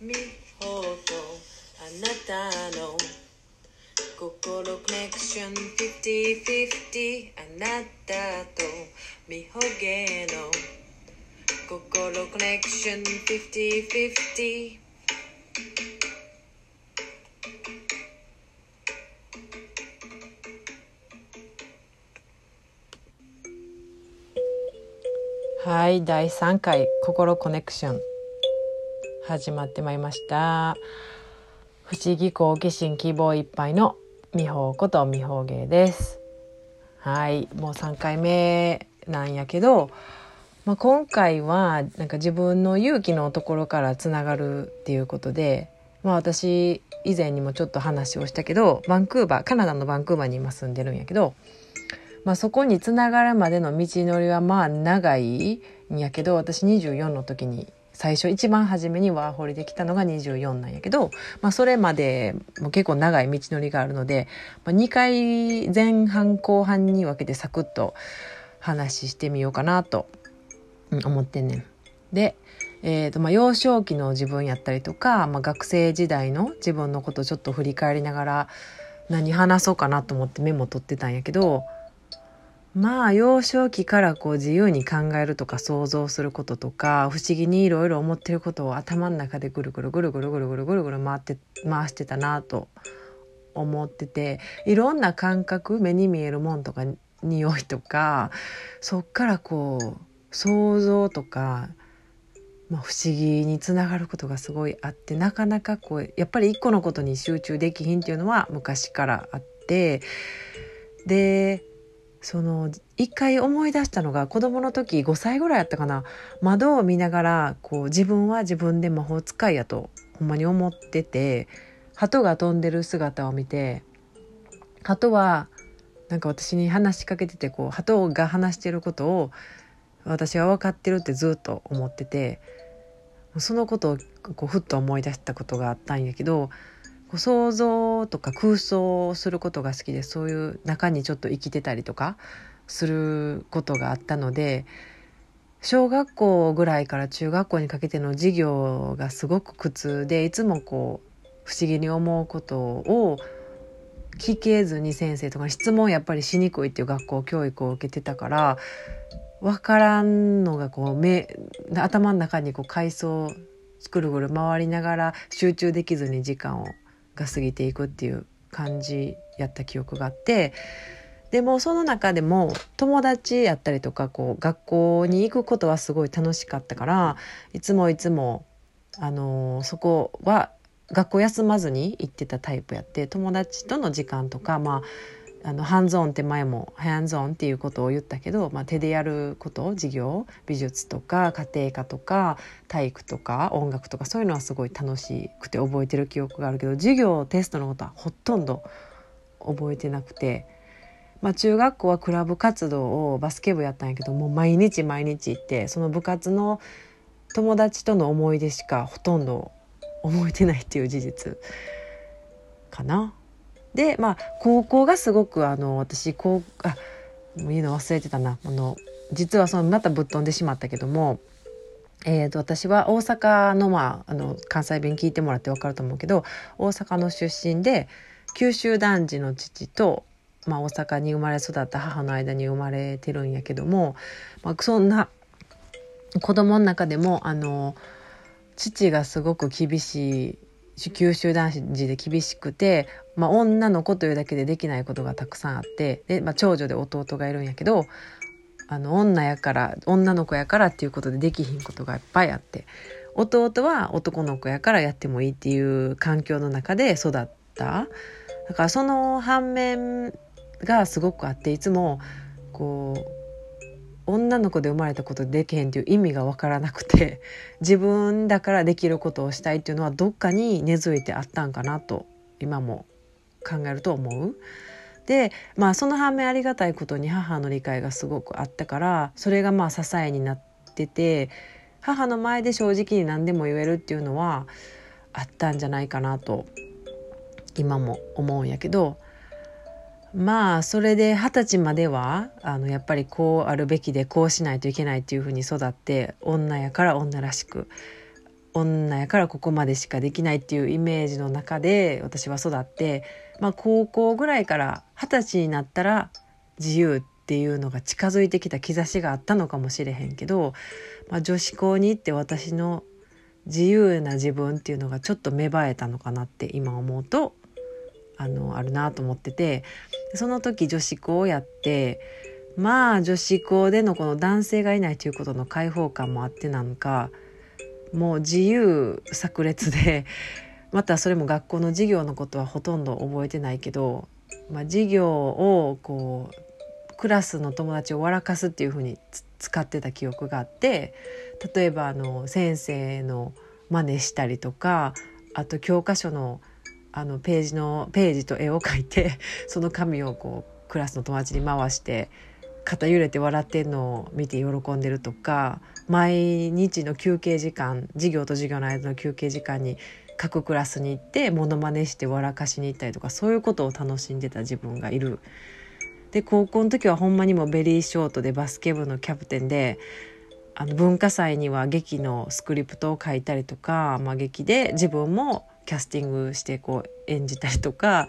みほとあなたの心コネクション50-50あなたとみほげの心コネクション50-50はい第3回「心コネクション」始まってまいりました。不思議好奇心希望いっぱいの美穂こと美穂芸です。はいもう3回目なんやけど、まあ、今回はなんか自分の勇気のところからつながるっていうことで、まあ、私以前にもちょっと話をしたけどバンクーバーカナダのバンクーバーに今住んでるんやけどまあ、そこにつながるまでの道のりはまあ長いんやけど私24の時に最初一番初めにワーホリできたのが24なんやけど、まあ、それまでも結構長い道のりがあるので、まあ、2回前半後半に分けてサクッと話してみようかなと思ってんねん。で、えーとまあ、幼少期の自分やったりとか、まあ、学生時代の自分のことをちょっと振り返りながら何話そうかなと思ってメモ取ってたんやけどまあ幼少期からこう自由に考えるとか想像することとか不思議にいろいろ思ってることを頭の中でぐるぐるぐるぐるぐるぐるぐるぐる回って回してたなと思ってていろんな感覚目に見えるもんとか匂いとかそっからこう想像とか、まあ、不思議につながることがすごいあってなかなかこうやっぱり一個のことに集中できひんっていうのは昔からあってでその一回思い出したのが子供の時5歳ぐらいやったかな。窓を見ながらこう自分は自分で魔法使いやとほんまに思ってて鳩が飛んでる姿を見て鳩はなんか私に話しかけててこう鳩が話してることを私は分かってるってずっと思っててそのことをこうふっと思い出したことがあったんやけど想像とか空想をすることが好きでそういう中にちょっと生きてたりとかすることがあったので小学校ぐらいから中学校にかけての授業がすごく苦痛でいつもこう不思議に思うことを聞けずに先生とか質問やっぱりしにくいっていう学校教育を受けてたから分からんのがこう目頭の中にこう階層ぐるぐる回りながら集中できずに時間をが過ぎていくっていう感じやった記憶があってでもその中でも友達やったりとかこう学校に行くことはすごい楽しかったからいつもいつも、あのー、そこは学校休まずに行ってたタイプやって友達との時間とかまああのハンズオンって前もハンズオンっていうことを言ったけど、まあ、手でやること授業美術とか家庭科とか体育とか音楽とかそういうのはすごい楽しくて覚えてる記憶があるけど授業テストのことはほとんど覚えてなくて、まあ、中学校はクラブ活動をバスケ部やったんやけどもう毎日毎日行ってその部活の友達との思い出しかほとんど覚えてないっていう事実かな。でまあ高校がすごくあの私こうあもういいの忘れてたな。あの実はそのまたぶっ飛んでしまったけども、えーと、私は大阪の,、まあ、あの関西弁聞いてもらって分かると思うけど大阪の出身で九州男児の父と、まあ、大阪に生まれ育った母の間に生まれてるんやけども、まあ、そんな子供の中でもあの父がすごく厳しい九州男児で厳しくて、まあ、女の子というだけでできないことがたくさんあってで、まあ、長女で弟がいるんやけどあの女やから女の子やからっていうことでできひんことがいっぱいあって弟は男の子やからやってもいいっていう環境の中で育った。だからその反面がすごくあっていつもこう女の子で生まれたことでできへんっていう意味が分からなくて 自分だからできることをしたいっていうのはどっかに根付いてあったんかなと今も考えると思う。でまあその反面ありがたいことに母の理解がすごくあったからそれがまあ支えになってて母の前で正直に何でも言えるっていうのはあったんじゃないかなと今も思うんやけどまあそれで二十歳まではあのやっぱりこうあるべきでこうしないといけないっていうふうに育って女やから女らしく女やからここまでしかできないっていうイメージの中で私は育って、まあ、高校ぐらいから二十歳になったら自由っていうのが近づいてきた兆しがあったのかもしれへんけど、まあ、女子校に行って私の自由な自分っていうのがちょっと芽生えたのかなって今思うとあのあるなと思っててその時女子校をやってまあ女子校でのこの男性がいないということの解放感もあってなんかもう自由炸裂で またそれも学校の授業のことはほとんど覚えてないけど、まあ、授業をこうクラスの友達を笑かすっていう風に使ってた記憶があって例えばあの先生の真似したりとかあと教科書のあのページのページと絵を描いて その紙をこうクラスの友達に回して肩揺れて笑ってんのを見て喜んでるとか毎日の休憩時間授業と授業の間の休憩時間に各クラスに行ってモノマネして笑かしに行ったりとかそういうことを楽しんでた自分がいる。で高校の時はほんまにもベリーショートでバスケ部のキャプテンであの文化祭には劇のスクリプトを書いたりとか、まあ、劇で自分もキャスティングしてこう演じたりとか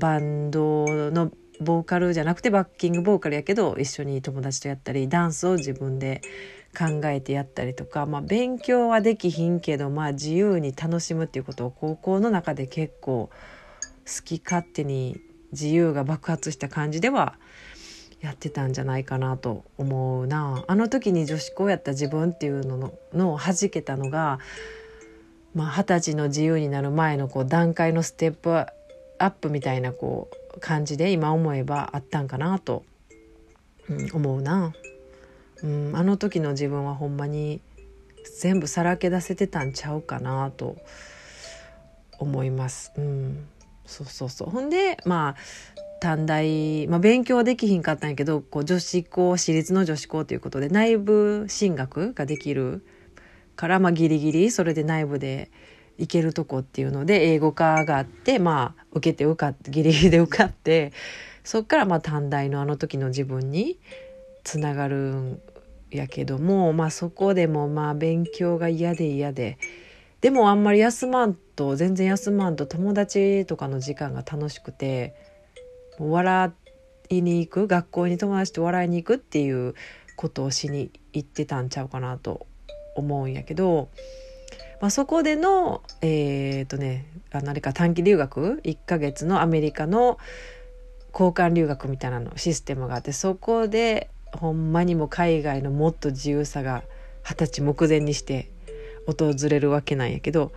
バンドのボーカルじゃなくてバッキングボーカルやけど一緒に友達とやったりダンスを自分で考えてやったりとか、まあ、勉強はできひんけど、まあ、自由に楽しむっていうことを高校の中で結構好き勝手に自由が爆発した感じではやってたんじゃないかなと思うな。あの時に女子校やった自分っていうののの弾けたのがまあ、二十歳の自由になる前のこう段階のステップアップみたいなこう感じで今思えばあったんかなと、うん、思うな、うん、あの時の自分はほんまに全部さらけ出せてたんちゃうかなと思います。うん、そうそうそうほんでまあ短大、まあ、勉強はできひんかったんやけどこう女子校私立の女子校ということで内部進学ができるから、まあ、ギリギリそれで内部で行けるとこっていうので英語科があってまあ受けて受かってギリギリで受かってそっからまあ短大のあの時の自分につながるんやけどもまあそこでもまあ勉強が嫌で嫌ででもあんまり休まんと全然休まんと友達とかの時間が楽しくて笑いに行く学校に友達と笑いに行くっていうことをしに行ってたんちゃうかなと思うんやけどまあ、そこでのえー、っとねあのあれか短期留学1ヶ月のアメリカの交換留学みたいなのシステムがあってそこでほんまにも海外のもっと自由さが二十歳目前にして訪れるわけなんやけど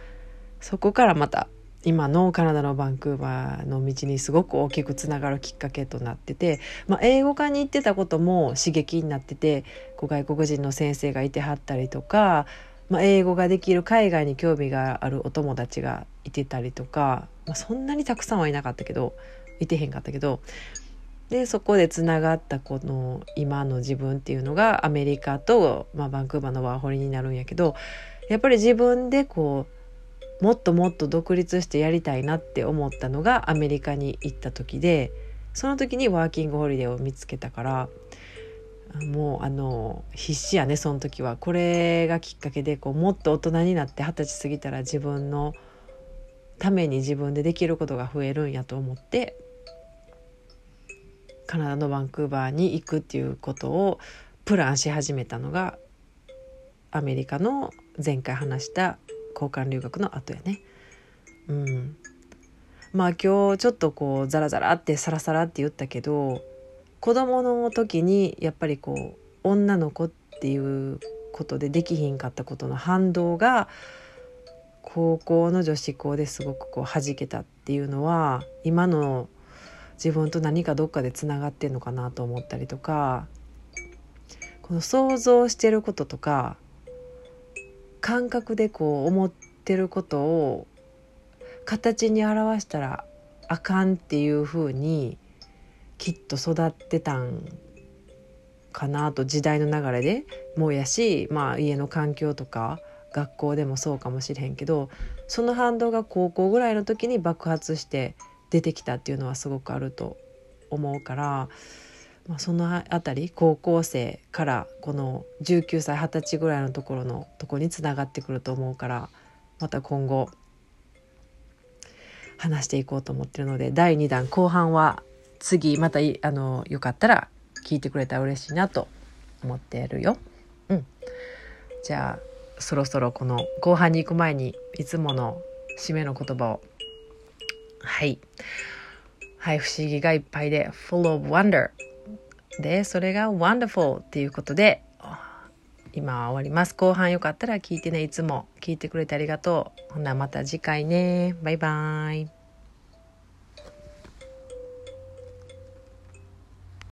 そこからまた今のカナダのバンクーバーの道にすごく大きくつながるきっかけとなってて、まあ、英語科に行ってたことも刺激になっててこう外国人の先生がいてはったりとかまあ、英語ができる海外に興味があるお友達がいてたりとか、まあ、そんなにたくさんはいなかったけどいてへんかったけどでそこでつながったこの今の自分っていうのがアメリカと、まあ、バンクーバーのワーホリになるんやけどやっぱり自分でこうもっともっと独立してやりたいなって思ったのがアメリカに行った時でその時にワーキングホリデーを見つけたからもうあの必死やねその時は。これがきっかけでこうもっと大人になって二十歳過ぎたら自分のために自分でできることが増えるんやと思ってカナダのバンクーバーに行くっていうことをプランし始めたのがアメリカの前回話した交換留学の後やね。うん、まあ今日ちょっとこうザラザラってサラサラって言ったけど子供の時にやっぱりこう女の子っていうことでできひんかったことの反動が高校の女子校ですごくこう弾けたっていうのは今の自分と何かどっかでつながってんのかなと思ったりとかこの想像してることとか感覚でこう思ってることを形に表したらあかんっていうふうにきっと育ってたんかなと時代の流れでもうやし、まあ、家の環境とか学校でもそうかもしれへんけどその反動が高校ぐらいの時に爆発して出てきたっていうのはすごくあると思うからまあ、その辺り高校生からこの19歳20歳ぐらいのところのとこにつながってくると思うからまた今後話していこうと思ってるので第2弾後半は次またあのよかったら聞いてくれたら嬉しいなと思ってるよ。うん、じゃあそろそろこの後半に行く前にいつもの締めの言葉を。はい。はい不思議がいっぱいで full of wonder でそれが wonderful っていうことで今は終わります。後半よかったら聞いてね。いつも聞いてくれてありがとう。ほなまた次回ね。バイバーイ。